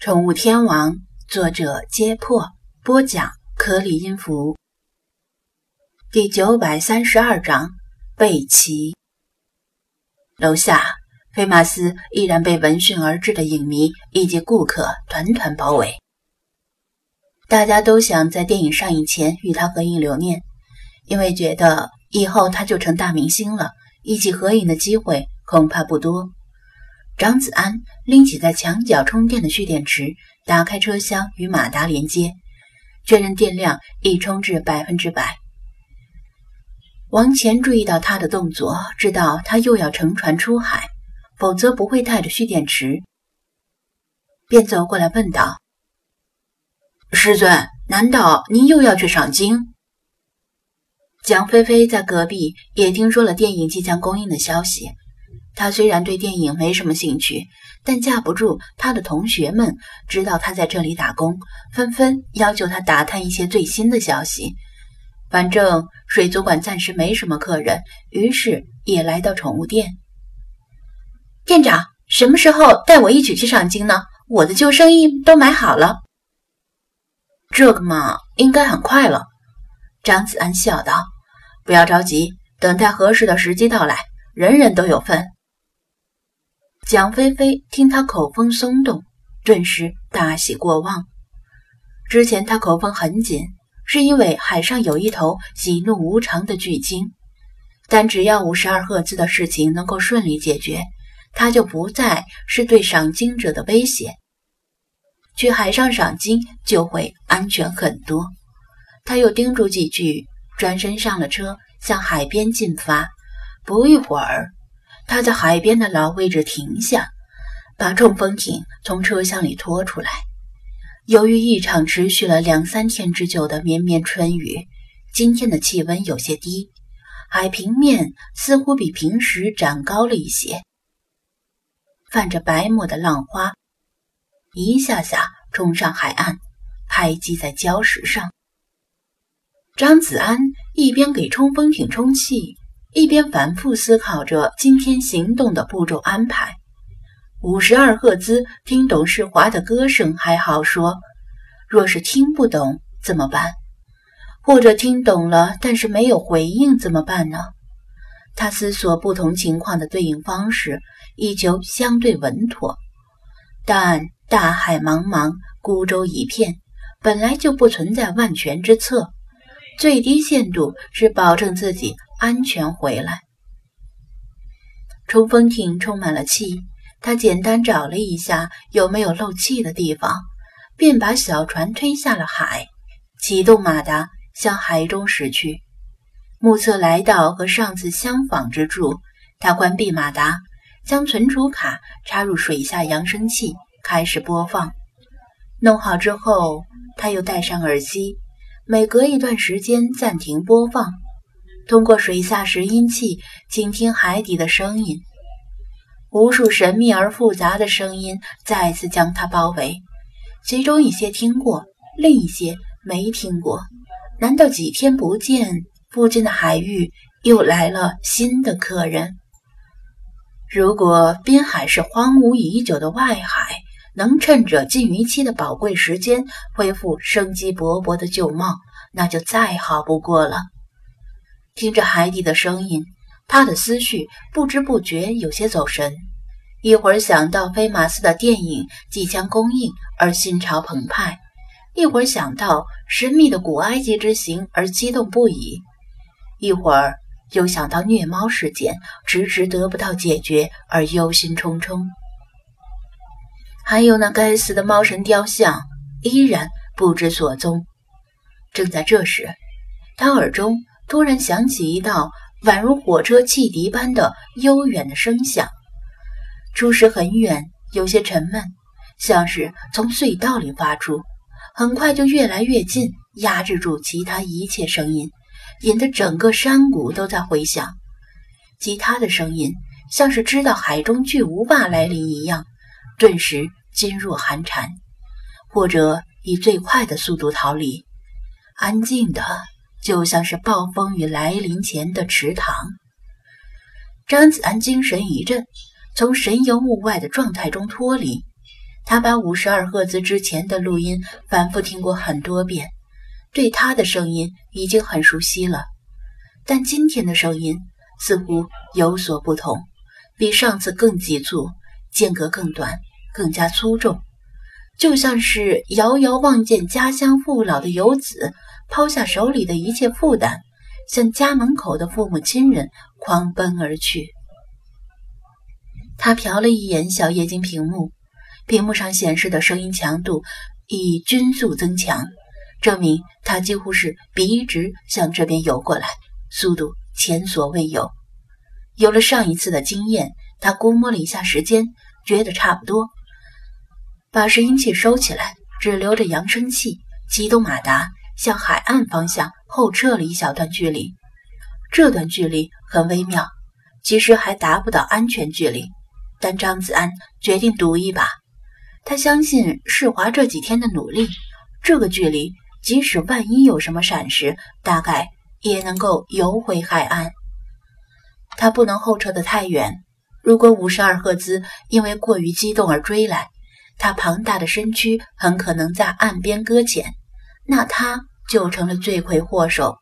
宠物天王，作者：揭破，播讲：颗粒音符。第九百三十二章：贝奇。楼下，菲马斯依然被闻讯而至的影迷以及顾客团团包围。大家都想在电影上映前与他合影留念，因为觉得以后他就成大明星了，一起合影的机会恐怕不多。张子安拎起在墙角充电的蓄电池，打开车厢与马达连接，确认电量已充至百分之百。王乾注意到他的动作，知道他又要乘船出海，否则不会带着蓄电池，便走过来问道：“师尊，难道您又要去赏金？”蒋菲菲在隔壁也听说了电影即将公映的消息。他虽然对电影没什么兴趣，但架不住他的同学们知道他在这里打工，纷纷要求他打探一些最新的消息。反正水族馆暂时没什么客人，于是也来到宠物店。店长，什么时候带我一起去赏金呢？我的救生衣都买好了。这个嘛，应该很快了。张子安笑道：“不要着急，等待合适的时机到来，人人都有份。”蒋菲菲听他口风松动，顿时大喜过望。之前他口风很紧，是因为海上有一头喜怒无常的巨鲸，但只要五十二赫兹的事情能够顺利解决，他就不再是对赏金者的威胁。去海上赏金就会安全很多。他又叮嘱几句，转身上了车，向海边进发。不一会儿。他在海边的老位置停下，把冲锋艇从车厢里拖出来。由于一场持续了两三天之久的绵绵春雨，今天的气温有些低，海平面似乎比平时长高了一些。泛着白沫的浪花一下下冲上海岸，拍击在礁石上。张子安一边给冲锋艇充气。一边反复思考着今天行动的步骤安排。五十二赫兹听懂世华的歌声还好说，若是听不懂怎么办？或者听懂了但是没有回应怎么办呢？他思索不同情况的对应方式，以求相对稳妥。但大海茫茫，孤舟一片，本来就不存在万全之策，最低限度是保证自己。安全回来。冲锋艇充满了气，他简单找了一下有没有漏气的地方，便把小船推下了海，启动马达向海中驶去。目测来到和上次相仿之处，他关闭马达，将存储卡插入水下扬声器，开始播放。弄好之后，他又戴上耳机，每隔一段时间暂停播放。通过水下拾音器倾听海底的声音，无数神秘而复杂的声音再次将他包围。其中一些听过，另一些没听过。难道几天不见，附近的海域又来了新的客人？如果滨海是荒芜已久的外海，能趁着禁渔期的宝贵时间恢复生机勃勃的旧貌，那就再好不过了。听着海底的声音，他的思绪不知不觉有些走神。一会儿想到菲马斯的电影即将公映而心潮澎湃，一会儿想到神秘的古埃及之行而激动不已，一会儿又想到虐猫事件迟迟得不到解决而忧心忡忡。还有那该死的猫神雕像依然不知所踪。正在这时，他耳中。突然响起一道宛如火车汽笛般的悠远的声响，初时很远，有些沉闷，像是从隧道里发出，很快就越来越近，压制住其他一切声音，引得整个山谷都在回响。其他的声音像是知道海中巨无霸来临一样，顿时噤若寒蝉，或者以最快的速度逃离，安静的。就像是暴风雨来临前的池塘。张子安精神一振，从神游物外的状态中脱离，他把五十二赫兹之前的录音反复听过很多遍，对他的声音已经很熟悉了。但今天的声音似乎有所不同，比上次更急促，间隔更短，更加粗重，就像是遥遥望见家乡父老的游子抛下手里的一切负担，向家门口的父母亲人狂奔而去。他瞟了一眼小液晶屏幕，屏幕上显示的声音强度已均速增强，证明他几乎是笔直向这边游过来。速度前所未有。有了上一次的经验，他估摸了一下时间，觉得差不多。把拾音器收起来，只留着扬声器，启动马达，向海岸方向后撤了一小段距离。这段距离很微妙，其实还达不到安全距离。但张子安决定赌一把。他相信世华这几天的努力，这个距离，即使万一有什么闪失，大概。也能够游回海岸。他不能后撤得太远。如果五十二赫兹因为过于激动而追来，他庞大的身躯很可能在岸边搁浅，那他就成了罪魁祸首。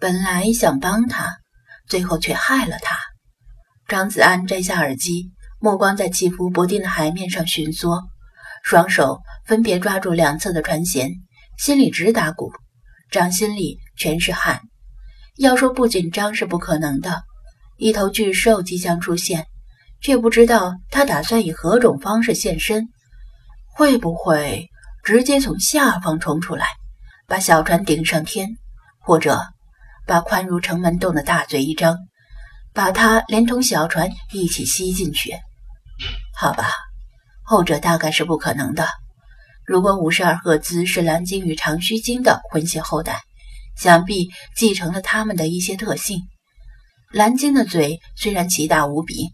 本来想帮他，最后却害了他。张子安摘下耳机，目光在起伏不定的海面上寻索，双手分别抓住两侧的船舷，心里直打鼓，掌心里全是汗。要说不紧张是不可能的，一头巨兽即将出现，却不知道他打算以何种方式现身。会不会直接从下方冲出来，把小船顶上天，或者把宽如城门洞的大嘴一张，把它连同小船一起吸进去？好吧，后者大概是不可能的。如果五十二赫兹是蓝鲸与长须鲸的混血后代。想必继承了他们的一些特性。蓝鲸的嘴虽然奇大无比，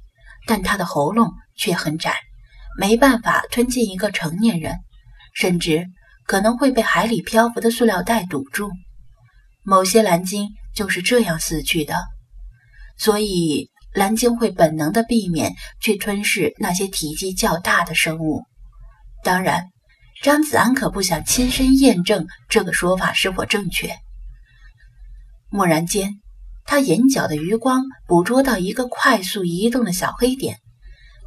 但它的喉咙却很窄，没办法吞进一个成年人，甚至可能会被海里漂浮的塑料袋堵住。某些蓝鲸就是这样死去的，所以蓝鲸会本能的避免去吞噬那些体积较大的生物。当然，张子安可不想亲身验证这个说法是否正确。蓦然间，他眼角的余光捕捉到一个快速移动的小黑点，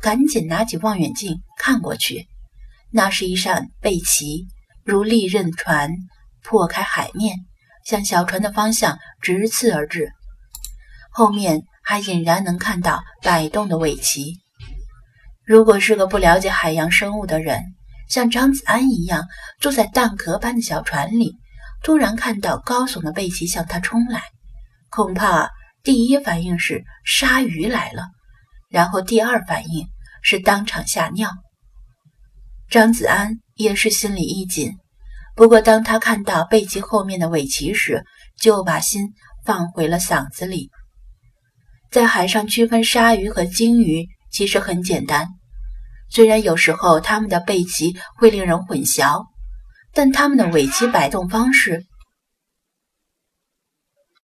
赶紧拿起望远镜看过去。那是一扇背鳍，如利刃船破开海面，向小船的方向直刺而至。后面还隐然能看到摆动的尾鳍。如果是个不了解海洋生物的人，像张子安一样坐在蛋壳般的小船里。突然看到高耸的背鳍向他冲来，恐怕第一反应是鲨鱼来了，然后第二反应是当场吓尿。张子安也是心里一紧，不过当他看到背鳍后面的尾鳍时，就把心放回了嗓子里。在海上区分鲨鱼和鲸鱼其实很简单，虽然有时候它们的背鳍会令人混淆。但它们的尾鳍摆动方式